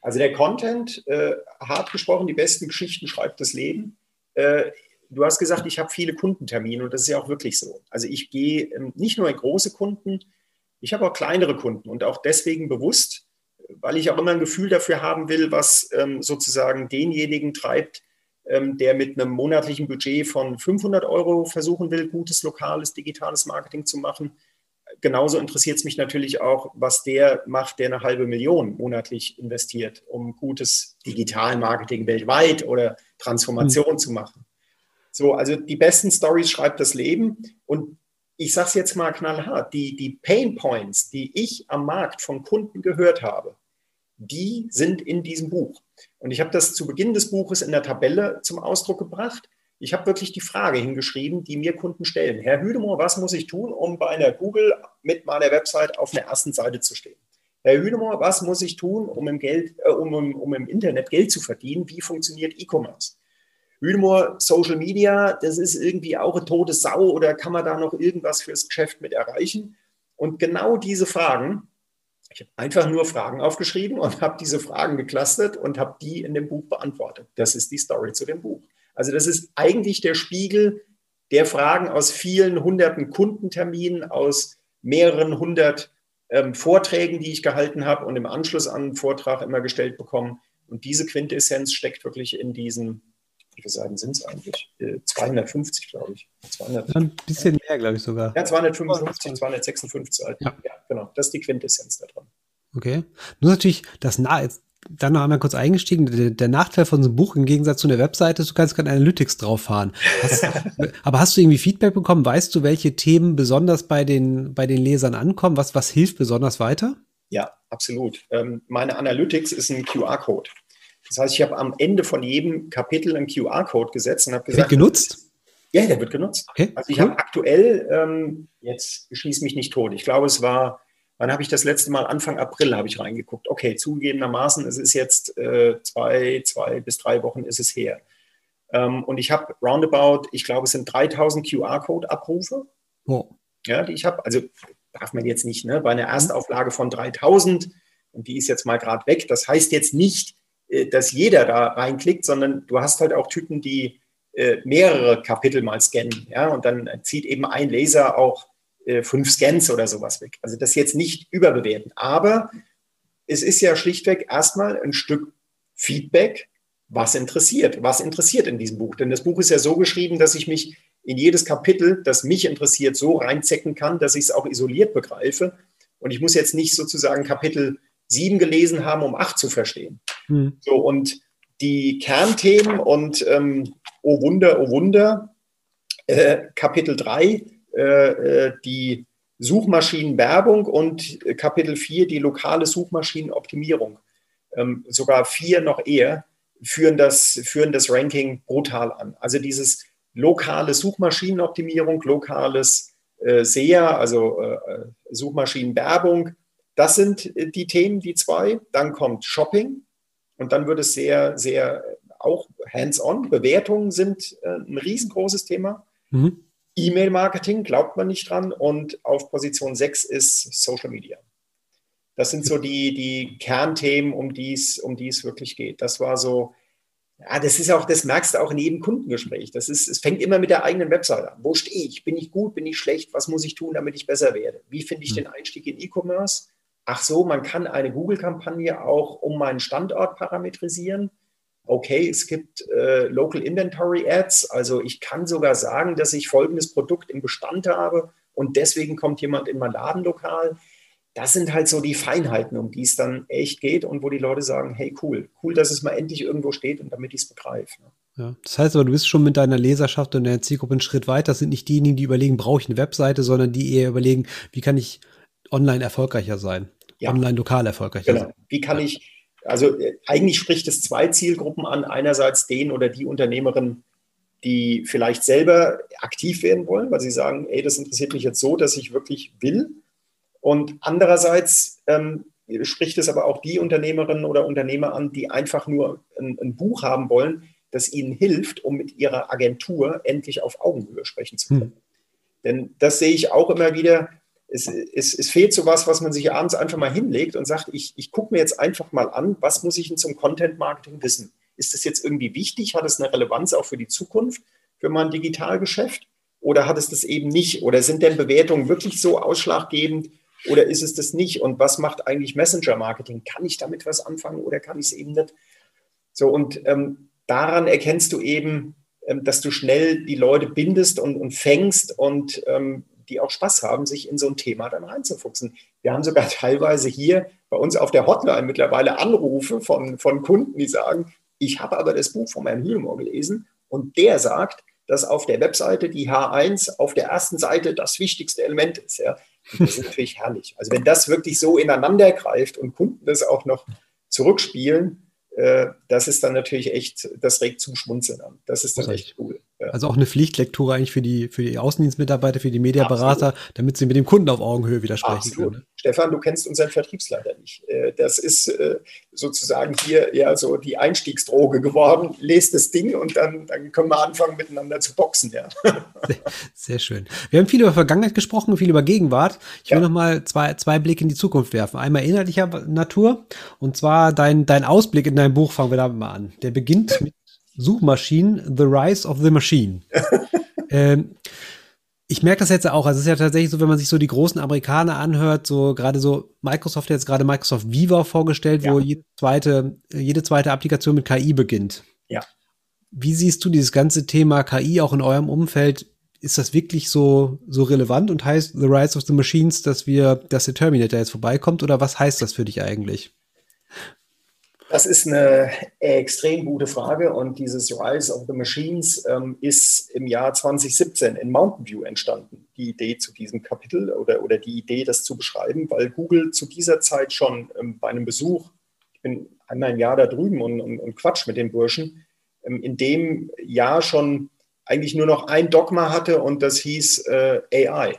Also der Content, äh, hart gesprochen, die besten Geschichten schreibt das Leben. Äh, du hast gesagt, ich habe viele Kundentermine und das ist ja auch wirklich so. Also ich gehe ähm, nicht nur in große Kunden, ich habe auch kleinere Kunden und auch deswegen bewusst, weil ich auch immer ein Gefühl dafür haben will, was ähm, sozusagen denjenigen treibt, ähm, der mit einem monatlichen Budget von 500 Euro versuchen will, gutes lokales digitales Marketing zu machen. Genauso interessiert es mich natürlich auch, was der macht, der eine halbe Million monatlich investiert, um gutes Digitalmarketing weltweit oder Transformation mhm. zu machen. So, also die besten Stories schreibt das Leben. Und ich sage es jetzt mal knallhart, die, die Pain Points, die ich am Markt von Kunden gehört habe, die sind in diesem Buch. Und ich habe das zu Beginn des Buches in der Tabelle zum Ausdruck gebracht. Ich habe wirklich die Frage hingeschrieben, die mir Kunden stellen. Herr Hüdemohr, was muss ich tun, um bei einer Google mit meiner Website auf der ersten Seite zu stehen? Herr Hüdemohr, was muss ich tun, um im, Geld, äh, um, um im Internet Geld zu verdienen? Wie funktioniert E-Commerce? Hühnmoor, Social Media, das ist irgendwie auch eine tote Sau oder kann man da noch irgendwas fürs Geschäft mit erreichen? Und genau diese Fragen, ich habe einfach nur Fragen aufgeschrieben und habe diese Fragen geklustert und habe die in dem Buch beantwortet. Das ist die Story zu dem Buch. Also das ist eigentlich der Spiegel der Fragen aus vielen hunderten Kundenterminen, aus mehreren hundert ähm, Vorträgen, die ich gehalten habe und im Anschluss an einen Vortrag immer gestellt bekommen. Und diese Quintessenz steckt wirklich in diesem wie viele Seiten sind es eigentlich? 250, äh, glaube ich. 200, ein bisschen mehr, glaube ich sogar. Ja, 255, 256 Seiten. Ja. ja, genau. Das ist die Quintessenz da drin. Okay. Nur natürlich, das jetzt dann noch einmal kurz eingestiegen. Der, der, Nachteil von so einem Buch im Gegensatz zu einer Webseite ist, du kannst keine Analytics drauf fahren. Hast, aber hast du irgendwie Feedback bekommen? Weißt du, welche Themen besonders bei den, bei den Lesern ankommen? Was, was hilft besonders weiter? Ja, absolut. Ähm, meine Analytics ist ein QR-Code. Das heißt, ich habe am Ende von jedem Kapitel einen QR-Code gesetzt und habe gesagt. Wird genutzt? Ja, der wird genutzt. Okay, also ich cool. habe aktuell, ähm, jetzt schieß mich nicht tot, ich glaube, es war, wann habe ich das letzte Mal? Anfang April habe ich reingeguckt. Okay, zugegebenermaßen, es ist jetzt äh, zwei, zwei bis drei Wochen ist es her. Ähm, und ich habe roundabout, ich glaube, es sind 3000 QR-Code-Abrufe, oh. ja, die ich habe. Also darf man jetzt nicht, ne? bei einer Erstauflage von 3000 und die ist jetzt mal gerade weg. Das heißt jetzt nicht, dass jeder da reinklickt, sondern du hast halt auch Typen, die äh, mehrere Kapitel mal scannen. Ja? Und dann zieht eben ein Laser auch äh, fünf Scans oder sowas weg. Also das jetzt nicht überbewerten. Aber es ist ja schlichtweg erstmal ein Stück Feedback, was interessiert. Was interessiert in diesem Buch? Denn das Buch ist ja so geschrieben, dass ich mich in jedes Kapitel, das mich interessiert, so reinzecken kann, dass ich es auch isoliert begreife. Und ich muss jetzt nicht sozusagen Kapitel sieben gelesen haben, um acht zu verstehen. Mhm. So, und die Kernthemen und ähm, oh Wunder, oh Wunder, äh, Kapitel 3, äh, äh, die Suchmaschinenwerbung und Kapitel 4, die lokale Suchmaschinenoptimierung, ähm, sogar vier noch eher, führen das, führen das Ranking brutal an. Also dieses lokale Suchmaschinenoptimierung, lokales äh, SEA, also äh, äh Suchmaschinenwerbung, das sind äh, die Themen, die zwei. Dann kommt Shopping und dann wird es sehr, sehr auch hands-on. Bewertungen sind äh, ein riesengroßes Thema. Mhm. E-Mail-Marketing glaubt man nicht dran. Und auf Position 6 ist Social Media. Das sind so die, die Kernthemen, um die es, um die es wirklich geht. Das war so, ja, das ist auch, das merkst du auch in jedem Kundengespräch. Das ist, es fängt immer mit der eigenen Webseite an. Wo stehe ich? Bin ich gut? Bin ich schlecht? Was muss ich tun, damit ich besser werde? Wie finde ich mhm. den Einstieg in E-Commerce? Ach so, man kann eine Google-Kampagne auch um meinen Standort parametrisieren. Okay, es gibt äh, Local Inventory Ads, also ich kann sogar sagen, dass ich folgendes Produkt im Bestand habe und deswegen kommt jemand in mein Ladenlokal. Das sind halt so die Feinheiten, um die es dann echt geht und wo die Leute sagen, hey cool, cool, dass es mal endlich irgendwo steht und damit ich es begreife. Ne? Ja, das heißt aber, du bist schon mit deiner Leserschaft und deiner Zielgruppe einen Schritt weiter. Das sind nicht diejenigen, die überlegen, brauche ich eine Webseite, sondern die eher überlegen, wie kann ich online erfolgreicher sein ja. online lokal erfolgreich genau. Sein. Wie kann ich, also äh, eigentlich spricht es zwei Zielgruppen an. Einerseits den oder die Unternehmerin, die vielleicht selber aktiv werden wollen, weil sie sagen, ey, das interessiert mich jetzt so, dass ich wirklich will. Und andererseits ähm, spricht es aber auch die Unternehmerinnen oder Unternehmer an, die einfach nur ein, ein, Buch haben wollen, das ihnen hilft, um mit ihrer Agentur endlich auf Augenhöhe sprechen zu können. Hm. Denn das sehe ich auch immer wieder. Es, es, es fehlt so was, was man sich abends einfach mal hinlegt und sagt, ich, ich gucke mir jetzt einfach mal an, was muss ich denn zum Content-Marketing wissen? Ist das jetzt irgendwie wichtig? Hat es eine Relevanz auch für die Zukunft, für mein Digitalgeschäft? Oder hat es das eben nicht? Oder sind denn Bewertungen wirklich so ausschlaggebend? Oder ist es das nicht? Und was macht eigentlich Messenger-Marketing? Kann ich damit was anfangen oder kann ich es eben nicht? So, und ähm, daran erkennst du eben, ähm, dass du schnell die Leute bindest und, und fängst und ähm, die auch Spaß haben, sich in so ein Thema dann reinzufuchsen. Wir haben sogar teilweise hier bei uns auf der Hotline mittlerweile Anrufe von, von Kunden, die sagen, ich habe aber das Buch von Herrn Hühlmoor gelesen und der sagt, dass auf der Webseite die H1 auf der ersten Seite das wichtigste Element ist. Ja. das ist natürlich herrlich. Also wenn das wirklich so ineinander greift und Kunden das auch noch zurückspielen, äh, das ist dann natürlich echt, das regt zum Schmunzeln an. Das ist dann echt cool. Also auch eine Pflichtlektüre eigentlich für die, für die Außendienstmitarbeiter, für die Mediaberater, Absolut. damit sie mit dem Kunden auf Augenhöhe widersprechen Absolut. können. Stefan, du kennst unseren Vertriebsleiter nicht. Äh, das ist äh, sozusagen hier ja so die Einstiegsdroge geworden. Lest das Ding und dann, dann können wir anfangen, miteinander zu boxen. Ja. Sehr, sehr schön. Wir haben viel über Vergangenheit gesprochen, viel über Gegenwart. Ich will ja. noch mal zwei, zwei Blicke in die Zukunft werfen. Einmal inhaltlicher Natur und zwar dein, dein Ausblick in deinem Buch, fangen wir damit mal an. Der beginnt mit Suchmaschinen, The Rise of the Machine. ähm, ich merke das jetzt auch. Also es ist ja tatsächlich so, wenn man sich so die großen Amerikaner anhört, so gerade so Microsoft hat jetzt gerade Microsoft Viva vorgestellt, ja. wo jede zweite, jede zweite Applikation mit KI beginnt. Ja. Wie siehst du dieses ganze Thema KI auch in eurem Umfeld? Ist das wirklich so, so relevant und heißt The Rise of the Machines, dass wir, dass der Terminator jetzt vorbeikommt oder was heißt das für dich eigentlich? Das ist eine extrem gute Frage und dieses Rise of the Machines ähm, ist im Jahr 2017 in Mountain View entstanden, die Idee zu diesem Kapitel oder, oder die Idee, das zu beschreiben, weil Google zu dieser Zeit schon ähm, bei einem Besuch, ich bin einmal im Jahr da drüben und, und, und quatsch mit den Burschen, ähm, in dem Jahr schon eigentlich nur noch ein Dogma hatte und das hieß äh, AI.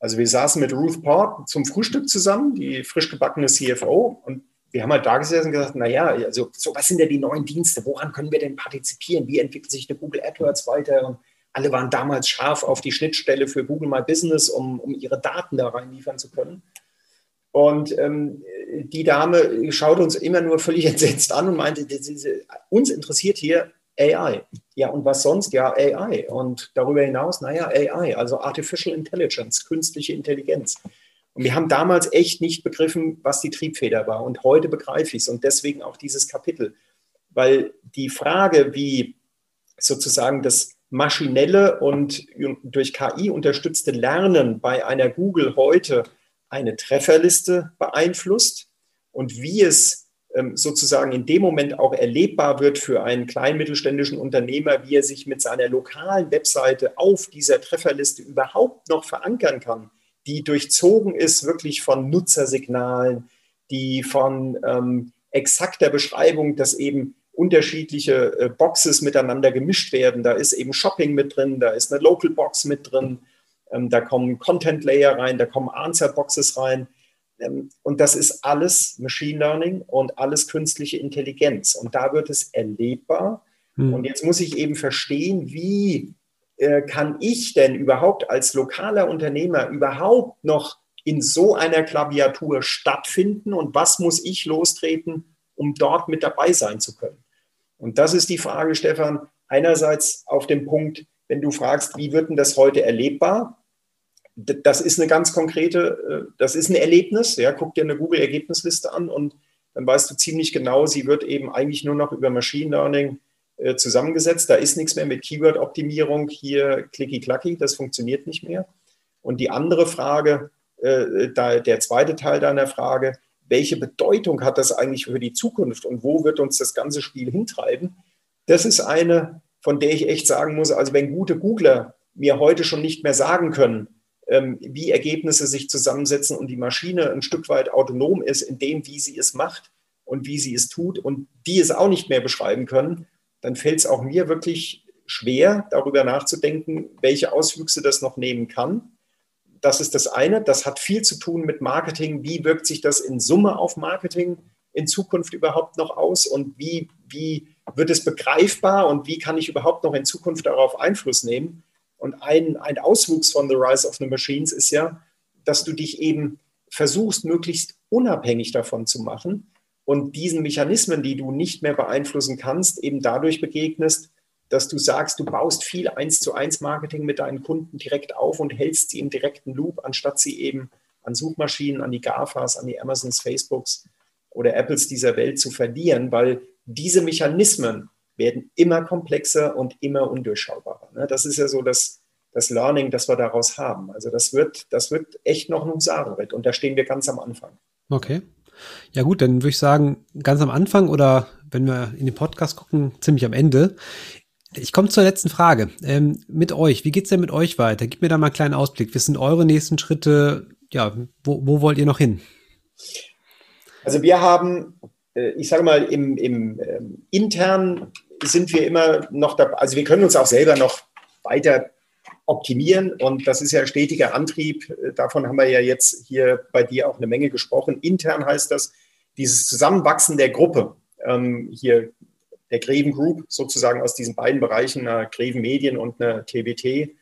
Also wir saßen mit Ruth Port zum Frühstück zusammen, die frisch gebackene CFO, und wir haben halt da gesessen und gesagt, naja, also so, was sind denn die neuen Dienste? Woran können wir denn partizipieren? Wie entwickelt sich eine Google AdWords weiter? Und alle waren damals scharf auf die Schnittstelle für Google My Business, um, um ihre Daten da reinliefern zu können. Und ähm, die Dame schaute uns immer nur völlig entsetzt an und meinte, uns interessiert hier AI. Ja, und was sonst? Ja, AI. Und darüber hinaus, naja, AI, also Artificial Intelligence, künstliche Intelligenz. Und wir haben damals echt nicht begriffen, was die Triebfeder war. Und heute begreife ich es und deswegen auch dieses Kapitel. Weil die Frage, wie sozusagen das maschinelle und durch KI unterstützte Lernen bei einer Google heute eine Trefferliste beeinflusst und wie es ähm, sozusagen in dem Moment auch erlebbar wird für einen kleinen mittelständischen Unternehmer, wie er sich mit seiner lokalen Webseite auf dieser Trefferliste überhaupt noch verankern kann, die durchzogen ist wirklich von Nutzersignalen, die von ähm, exakter Beschreibung, dass eben unterschiedliche äh, Boxes miteinander gemischt werden. Da ist eben Shopping mit drin, da ist eine Local Box mit drin, ähm, da kommen Content Layer rein, da kommen Answer Boxes rein. Ähm, und das ist alles Machine Learning und alles künstliche Intelligenz. Und da wird es erlebbar. Hm. Und jetzt muss ich eben verstehen, wie äh, kann ich denn überhaupt als lokaler Unternehmer überhaupt noch in so einer Klaviatur stattfinden und was muss ich lostreten, um dort mit dabei sein zu können? Und das ist die Frage, Stefan, einerseits auf dem Punkt, wenn du fragst, wie wird denn das heute erlebbar? Das ist eine ganz konkrete, äh, das ist ein Erlebnis. Ja, guck dir eine Google-Ergebnisliste an und dann weißt du ziemlich genau, sie wird eben eigentlich nur noch über Machine Learning äh, zusammengesetzt. Da ist nichts mehr mit Keyword-Optimierung, hier klicki-klacki, das funktioniert nicht mehr. Und die andere Frage, äh, da, der zweite Teil deiner Frage, welche Bedeutung hat das eigentlich für die Zukunft und wo wird uns das ganze Spiel hintreiben? Das ist eine, von der ich echt sagen muss, also wenn gute Googler mir heute schon nicht mehr sagen können, ähm, wie Ergebnisse sich zusammensetzen und die Maschine ein Stück weit autonom ist in dem, wie sie es macht und wie sie es tut und die es auch nicht mehr beschreiben können, dann fällt es auch mir wirklich schwer, darüber nachzudenken, welche Auswüchse das noch nehmen kann. Das ist das eine. Das hat viel zu tun mit Marketing. Wie wirkt sich das in Summe auf Marketing in Zukunft überhaupt noch aus und wie, wie wird es begreifbar und wie kann ich überhaupt noch in Zukunft darauf Einfluss nehmen? Und ein, ein Auswuchs von The Rise of the Machines ist ja, dass du dich eben versuchst, möglichst unabhängig davon zu machen und diesen Mechanismen, die du nicht mehr beeinflussen kannst, eben dadurch begegnest, dass du sagst, du baust viel eins zu eins Marketing mit deinen Kunden direkt auf und hältst sie im direkten Loop, anstatt sie eben an Suchmaschinen, an die GAFAs, an die Amazons, Facebooks oder Apples dieser Welt zu verlieren, weil diese Mechanismen werden immer komplexer und immer undurchschaubarer. Ne? Das ist ja so das, das Learning, das wir daraus haben. Also das wird, das wird echt noch ein Husarenritt und da stehen wir ganz am Anfang. Okay. Ja gut, dann würde ich sagen, ganz am Anfang oder wenn wir in den Podcast gucken, ziemlich am Ende. Ich komme zur letzten Frage. Ähm, mit euch, wie geht's denn mit euch weiter? Gib mir da mal einen kleinen Ausblick. Was sind eure nächsten Schritte? Ja, wo, wo wollt ihr noch hin? Also wir haben, äh, ich sage mal, im, im ähm, intern sind wir immer noch dabei, also wir können uns auch selber noch weiter optimieren und das ist ja stetiger Antrieb. Davon haben wir ja jetzt hier bei dir auch eine Menge gesprochen. Intern heißt das, dieses Zusammenwachsen der Gruppe. Ähm, hier der Greven Group sozusagen aus diesen beiden Bereichen, einer Greven Medien und einer TBT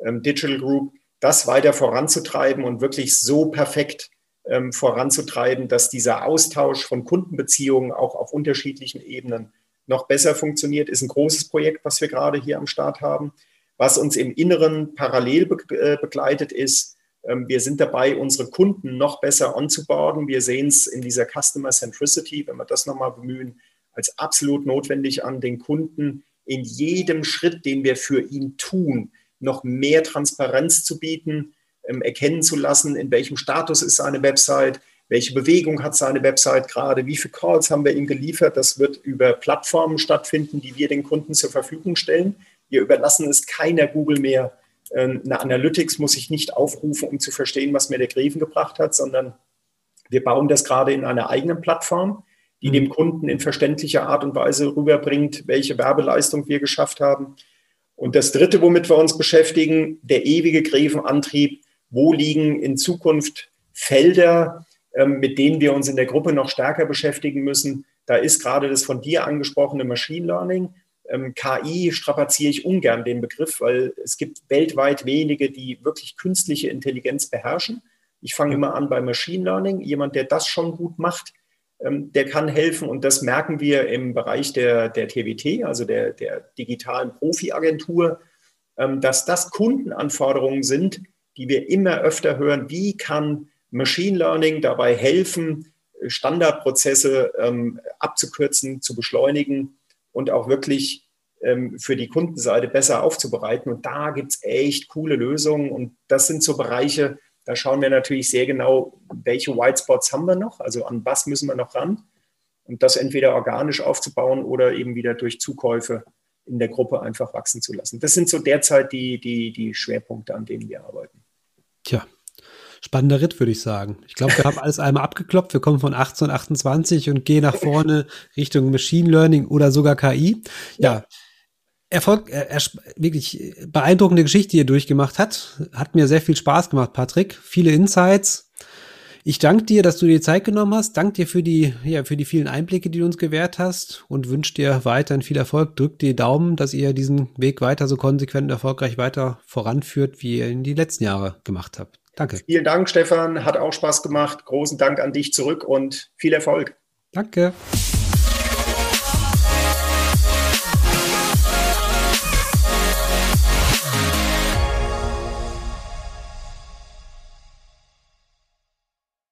ähm, Digital Group, das weiter voranzutreiben und wirklich so perfekt ähm, voranzutreiben, dass dieser Austausch von Kundenbeziehungen auch auf unterschiedlichen Ebenen noch besser funktioniert, ist ein großes Projekt, was wir gerade hier am Start haben. Was uns im Inneren parallel äh, begleitet ist, ähm, wir sind dabei, unsere Kunden noch besser onzuboarden. Wir sehen es in dieser Customer Centricity, wenn wir das nochmal bemühen, als absolut notwendig an, den Kunden in jedem Schritt, den wir für ihn tun, noch mehr Transparenz zu bieten, ähm, erkennen zu lassen, in welchem Status ist seine Website, welche Bewegung hat seine Website gerade, wie viele Calls haben wir ihm geliefert. Das wird über Plattformen stattfinden, die wir den Kunden zur Verfügung stellen. Wir überlassen es keiner Google mehr. Ähm, eine Analytics muss ich nicht aufrufen, um zu verstehen, was mir der Greven gebracht hat, sondern wir bauen das gerade in einer eigenen Plattform die dem Kunden in verständlicher Art und Weise rüberbringt, welche Werbeleistung wir geschafft haben. Und das Dritte, womit wir uns beschäftigen, der ewige Gräfenantrieb. Wo liegen in Zukunft Felder, ähm, mit denen wir uns in der Gruppe noch stärker beschäftigen müssen? Da ist gerade das von dir angesprochene Machine Learning. Ähm, KI strapaziere ich ungern den Begriff, weil es gibt weltweit wenige, die wirklich künstliche Intelligenz beherrschen. Ich fange immer an bei Machine Learning. Jemand, der das schon gut macht, ähm, der kann helfen. Und das merken wir im Bereich der, der TWT, also der, der digitalen Profi-Agentur, ähm, dass das Kundenanforderungen sind, die wir immer öfter hören. Wie kann Machine Learning dabei helfen, Standardprozesse ähm, abzukürzen, zu beschleunigen und auch wirklich für die Kundenseite besser aufzubereiten. Und da gibt es echt coole Lösungen. Und das sind so Bereiche, da schauen wir natürlich sehr genau, welche White Spots haben wir noch, also an was müssen wir noch ran. Und das entweder organisch aufzubauen oder eben wieder durch Zukäufe in der Gruppe einfach wachsen zu lassen. Das sind so derzeit die, die, die Schwerpunkte, an denen wir arbeiten. Tja, spannender Ritt, würde ich sagen. Ich glaube, wir haben alles einmal abgeklopft. Wir kommen von 1828 und gehen nach vorne Richtung Machine Learning oder sogar KI. Ja, ja. Erfolg, er, er, wirklich beeindruckende Geschichte, die er durchgemacht hat. Hat mir sehr viel Spaß gemacht, Patrick. Viele Insights. Ich danke dir, dass du dir Zeit genommen hast. Danke dir für die, ja, für die vielen Einblicke, die du uns gewährt hast und wünsche dir weiterhin viel Erfolg. Drück dir Daumen, dass ihr diesen Weg weiter so konsequent und erfolgreich weiter voranführt, wie ihr in die letzten Jahre gemacht habt. Danke. Vielen Dank, Stefan. Hat auch Spaß gemacht. Großen Dank an dich zurück und viel Erfolg. Danke.